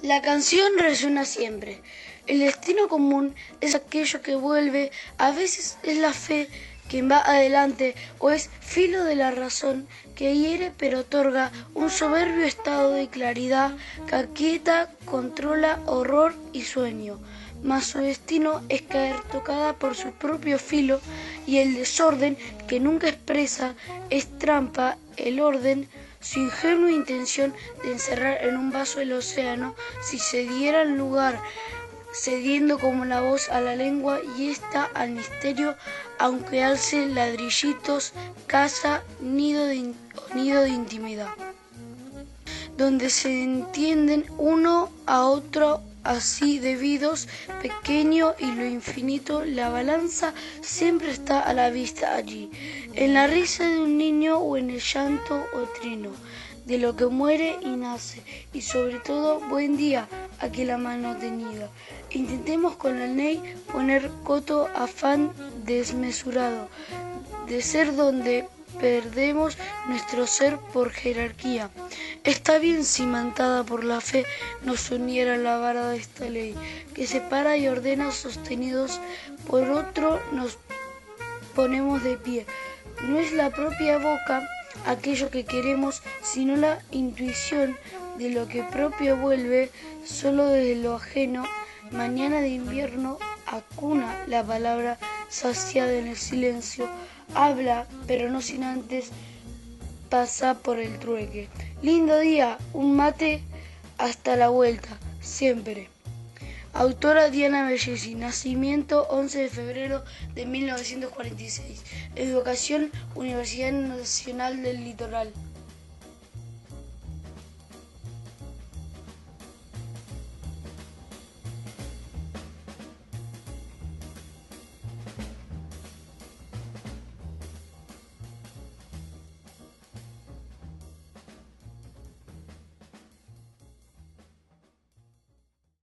La canción resuena siempre. El destino común es aquello que vuelve, a veces es la fe quien va adelante o es filo de la razón que hiere pero otorga un soberbio estado de claridad que aquieta, controla horror y sueño. Mas su destino es caer tocada por su propio filo y el desorden que nunca expresa es trampa, el orden su ingenua intención de encerrar en un vaso el océano, si se diera lugar cediendo como la voz a la lengua y ésta al misterio, aunque alce ladrillitos, casa, nido de, nido de intimidad, donde se entienden uno a otro así debidos, pequeño y lo infinito, la balanza siempre está a la vista allí, en la risa de un niño o en el llanto o trino, de lo que muere y nace, y sobre todo, buen día, aquí la mano tenida. Intentemos con el Ney poner coto afán desmesurado, de ser donde perdemos nuestro ser por jerarquía. Está bien cimentada por la fe nos uniera la vara de esta ley, que separa y ordena sostenidos por otro nos ponemos de pie. No es la propia boca aquello que queremos, sino la intuición de lo que propio vuelve solo desde lo ajeno. Mañana de invierno acuna la palabra saciada en el silencio habla, pero no sin antes pasar por el trueque. Lindo día, un mate hasta la vuelta, siempre. Autora Diana Bellesi, nacimiento 11 de febrero de 1946, educación Universidad Nacional del Litoral.